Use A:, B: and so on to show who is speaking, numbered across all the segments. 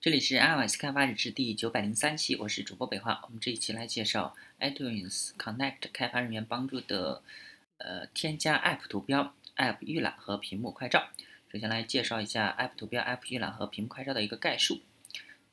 A: 这里是 iOS 开发日志第九百零三期，我是主播北华。我们这一期来介绍 iTunes Connect 开发人员帮助的呃添加 App 图标、App 预览和屏幕快照。首先来介绍一下 App 图标、App 预览和屏幕快照的一个概述。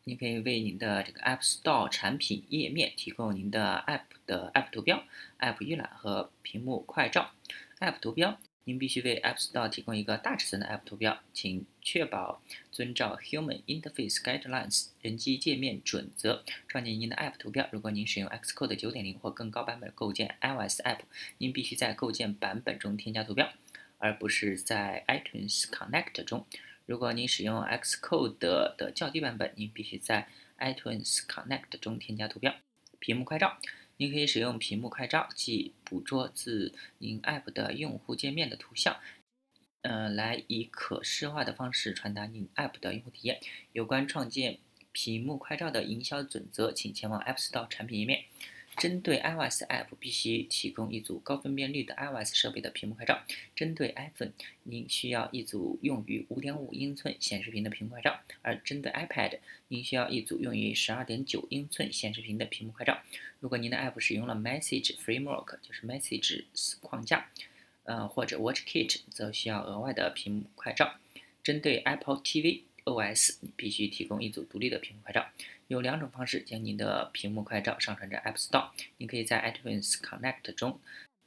A: 你可以为您的这个 App Store 产品页面提供您的 App 的 App 图标、App 预览和屏幕快照。App 图标。您必须为 App Store 提供一个大尺寸的 App 图标，请确保遵照 Human Interface Guidelines 人机界面准则创建您的 App 图标。如果您使用 Xcode 9.0或更高版本构建 iOS App，您必须在构建版本中添加图标，而不是在 iTunes Connect 中。如果您使用 Xcode 的较低版本，您必须在 iTunes Connect 中添加图标。屏幕快照。您可以使用屏幕快照，即捕捉自您 App 的用户界面的图像，嗯，来以可视化的方式传达您 App 的用户体验。有关创建屏幕快照的营销准则，请前往 App Store 产品页面。针对 iOS App，必须提供一组高分辨率的 iOS 设备的屏幕快照；针对 iPhone，您需要一组用于5.5英寸显示屏的屏幕快照；而针对 iPad，您需要一组用于12.9英寸显示屏的屏幕快照。如果您的 App 使用了 Message Framework，就是 Message 框架，呃，或者 WatchKit，则需要额外的屏幕快照。针对 Apple TV OS，你必须提供一组独立的屏幕快照。有两种方式将您的屏幕快照上传至 App Store。您可以在 iTunes Connect 中，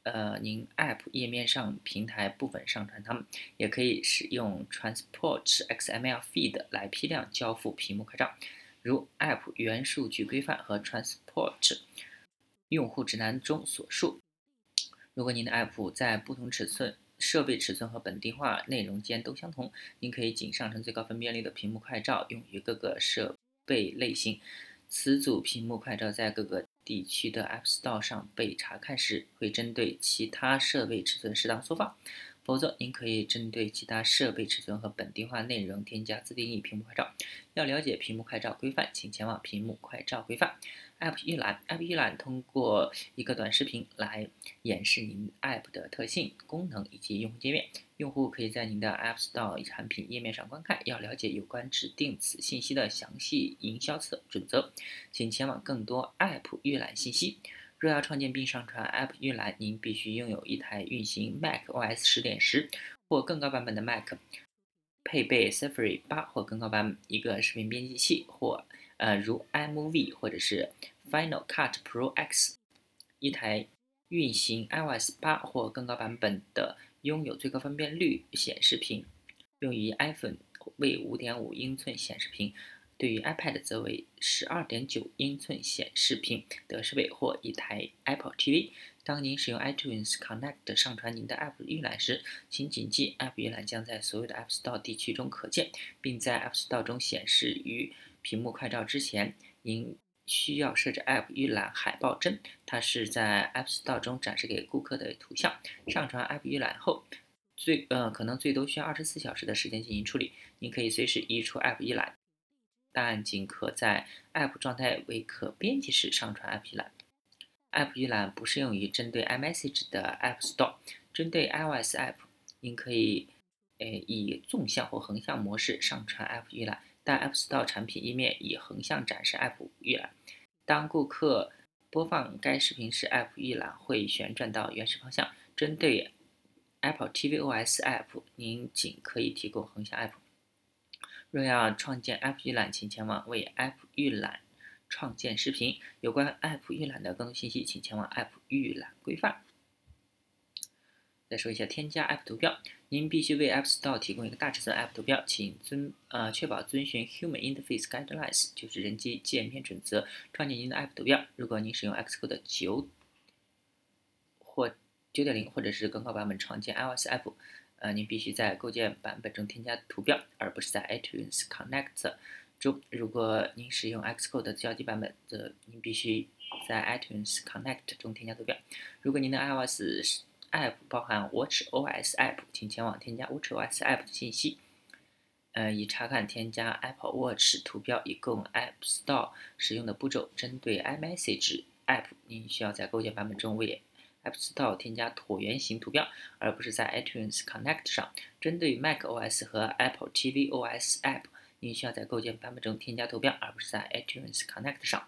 A: 呃，您 App 页面上平台部分上传它们，也可以使用 Transport XML Feed 来批量交付屏幕快照，如 App 元数据规范和 Transport 用户指南中所述。如果您的 App 在不同尺寸、设备尺寸和本地化内容间都相同，您可以仅上传最高分辨率的屏幕快照，用于各个设。被类型，此组屏幕快照在各个地区的 App Store 上被查看时，会针对其他设备尺寸适当缩放。否则，您可以针对其他设备尺寸和本地化内容添加自定义屏幕快照。要了解屏幕快照规范，请前往屏幕快照规范。App 预览，App 预览通过一个短视频来演示您 App 的特性、功能以及用户界面。用户可以在您的 App Store 产品页面上观看。要了解有关指定此信息的详细营销策准则，请前往更多 App 预览信息。若要创建并上传 App 预览，您必须拥有一台运行 Mac OS 十点十或更高版本的 Mac，配备 Safari 八或更高版本一个视频编辑器，或呃如 iMovie 或者是 Final Cut Pro X，一台运行 iOS 八或更高版本的拥有最高分辨率显示屏，用于 iPhone 为五点五英寸显示屏。对于 iPad 则为12.9英寸显示屏的设备或一台 Apple TV。当您使用 iTunes Connect 上传您的 App 预览时，请谨记 App 预览将在所有的 App Store 地区中可见，并在 App Store 中显示于屏幕快照之前，您需要设置 App 预览海报帧，它是在 App Store 中展示给顾客的图像。上传 App 预览后，最呃可能最多需要24小时的时间进行处理。您可以随时移出 App 预览。但仅可在 App 状态为可编辑时上传 App 预览。App 预览不适用于针对 iMessage 的 App Store。针对 iOS App，您可以呃以纵向或横向模式上传 App 预览，但 App Store 产品页面以横向展示 App 预览。当顾客播放该视频时，App 预览会旋转到原始方向。针对 Apple tvOS App，您仅可以提供横向 App。若要创建 App 预览，请前往为 App 预览创建视频。有关 App 预览的更多信息，请前往 App 预览规范。再说一下添加 App 图标，您必须为 App Store 提供一个大尺寸 App 图标，请遵呃确保遵循 Human Interface Guidelines，就是人机界面准则，创建您的 App 图标。如果您使用 Xcode 9或9.0或者是更高版本创建 iOS App。呃，您必须在构建版本中添加图标，而不是在 iTunes Connect 中。如果您使用 Xcode 的较低版本，则您必须在 iTunes Connect 中添加图标。如果您的 iOS App 包含 WatchOS App，请前往添加 WatchOS App 的信息，呃，以查看添加 Apple Watch 图标以供 App Store 使用的步骤。针对 iMessage App，您需要在构建版本中为 App Store 添加椭圆形图标，而不是在 iTunes Connect 上。针对 Mac OS 和 Apple TV OS App，您需要在构建版本中添加图标，而不是在 iTunes Connect 上。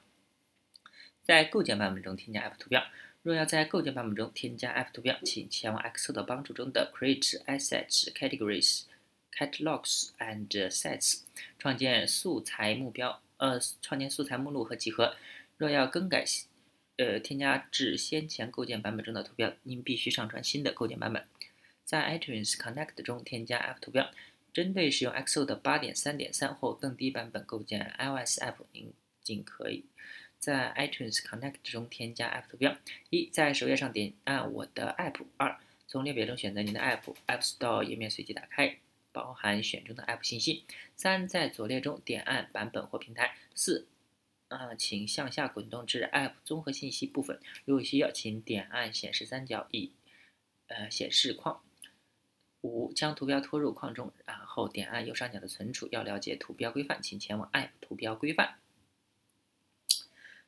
A: 在构建版本中添加 App 图标。若要在构建版本中添加 App 图标，请前往 Xcode 帮助中的 Create Assets Categories Catalogs and Sets，创建素材目标，呃，创建素材目录和集合。若要更改，呃，添加至先前构建版本中的图标，您必须上传新的构建版本。在 iTunes Connect 中添加 App 图标。针对使用 Xcode 8.3.3或更低版本构建 iOS App，您仅可以。在 iTunes Connect 中添加 App 图标。一，在首页上点按我的 App。二，从列表中选择您的 App，App Store 页面随即打开，包含选中的 App 信息。三，在左列中点按版本或平台。四，啊，请向下滚动至 App 综合信息部分，如果需要，请点按显示三角以呃显示框。五，将图标拖入框中，然后点按右上角的存储。要了解图标规范，请前往 App 图标规范。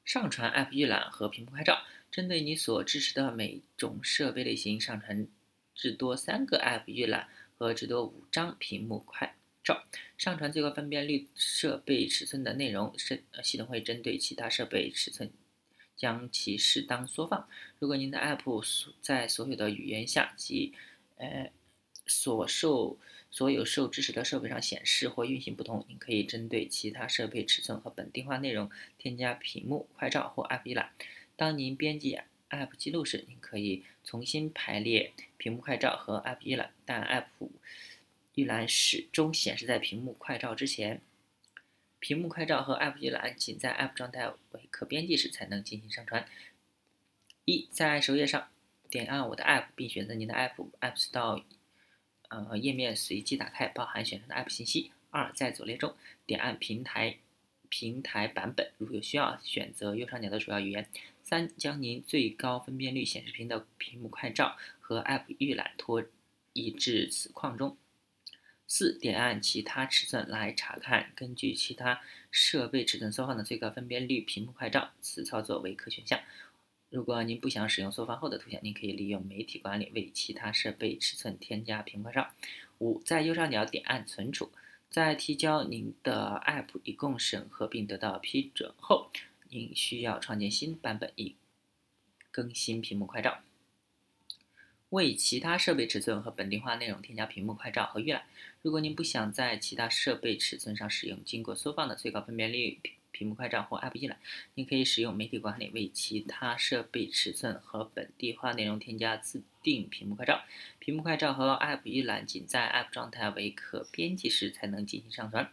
A: 上传 App 预览和屏幕拍照，针对你所支持的每种设备类型，上传至多三个 App 预览和至多五张屏幕快照。上传最高分辨率设备尺寸的内容，是系统会针对其他设备尺寸将其适当缩放。如果您的 App 在所有的语言下及呃所受所有受支持的设备上显示或运行不同，您可以针对其他设备尺寸和本地化内容添加屏幕快照或 App 预览。当您编辑 App 记录时，您可以重新排列屏幕快照和 App 一览，但 App 预览始终显示在屏幕快照之前。屏幕快照和 App 预览仅在 App 状态为可编辑时才能进行上传。一，在首页上点按我的 App，并选择您的 App，App Store。呃，页面随机打开，包含选择的 App 信息。二，在左列中点按平台平台版本，如有需要，选择右上角的主要语言。三，将您最高分辨率显示屏的屏幕快照和 App 预览拖移至此框中。四，点按其他尺寸来查看根据其他设备尺寸缩放的最高分辨率屏幕快照。此操作为可选项。如果您不想使用缩放后的图像，您可以利用媒体管理为其他设备尺寸添加屏幕快照。五，在右上角点按存储。在提交您的 App 一共审核并得到批准后，您需要创建新版本以更新屏幕快照。为其他设备尺寸和本地化内容添加屏幕快照和预览。如果您不想在其他设备尺寸上使用经过缩放的最高分辨率。屏幕快照或 App 预览，您可以使用媒体管理为其他设备尺寸和本地化内容添加自定屏幕快照。屏幕快照和 App 预览仅在 App 状态为可编辑时才能进行上传。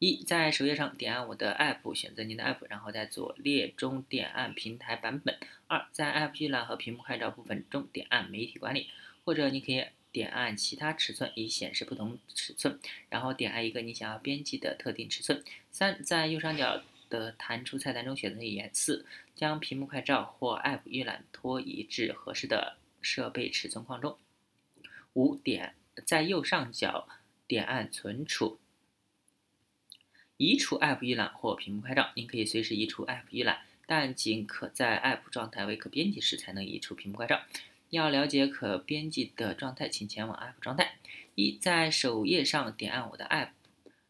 A: 一，在首页上点按我的 App，选择您的 App，然后在左列中点按平台版本。二，在 App 预览和屏幕快照部分中点按媒体管理，或者你可以。点按其他尺寸以显示不同尺寸，然后点按一个你想要编辑的特定尺寸。三，在右上角的弹出菜单中选择语言。四，将屏幕快照或 App 预览拖移至合适的设备尺寸框中。五点，在右上角点按存储，移除 App 预览或屏幕快照。您可以随时移除 App 预览，但仅可在 App 状态为可编辑时才能移除屏幕快照。要了解可编辑的状态，请前往 App 状态。一，在首页上点按我的 App，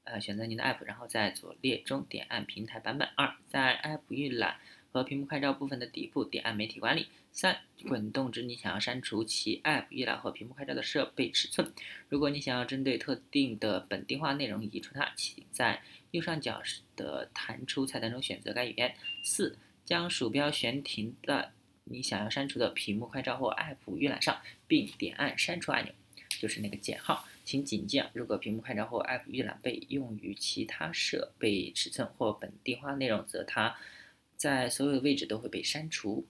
A: 呃，选择您的 App，然后在左列中点按平台版本。二，在 App 预览和屏幕快照部分的底部点按媒体管理。三，滚动至你想要删除其 App 预览和屏幕快照的设备尺寸。如果你想要针对特定的本地化内容移除它，请在右上角的弹出菜单中选择该语言。四，将鼠标悬停在。你想要删除的屏幕快照或 App 预览上，并点按删除按钮，就是那个减号。请谨记啊，如果屏幕快照或 App 预览被用于其他设备尺寸或本地化内容，则它在所有的位置都会被删除。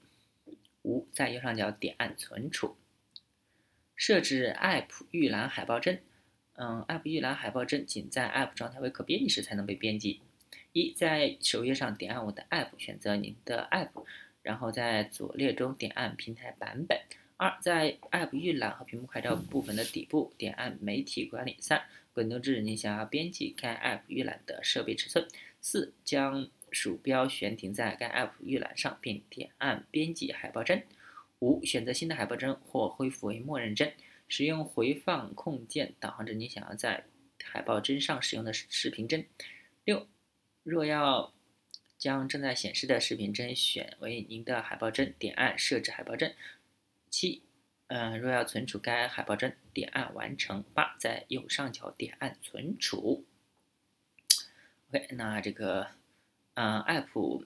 A: 五，在右上角点按存储。设置 App 预览海报帧。嗯，App 预览海报帧仅在 App 状态为可编辑时才能被编辑。一，在首页上点按我的 App，选择您的 App。然后在左列中点按平台版本。二，在 App 预览和屏幕快照部分的底部点按媒体管理。三，滚动至你想要编辑该 App 预览的设备尺寸。四，将鼠标悬停在该 App 预览上，并点按编辑海报帧。五，选择新的海报帧或恢复为默认帧。使用回放控件导航至你想要在海报针上使用的视频帧。六，若要将正在显示的视频帧选为您的海报帧，点按设置海报帧。七，嗯，若要存储该海报帧，点按完成。八，在右上角点按存储。OK，那这个，嗯，App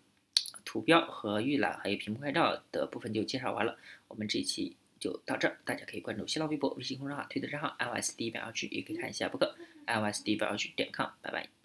A: 图标和预览还有屏幕快照的部分就介绍完了。我们这一期就到这儿，大家可以关注新浪微博、微信公众号、推特账号 iOS 第一百二 G，也可以看一下博客 iOSD 一百二 G 点 com。拜拜。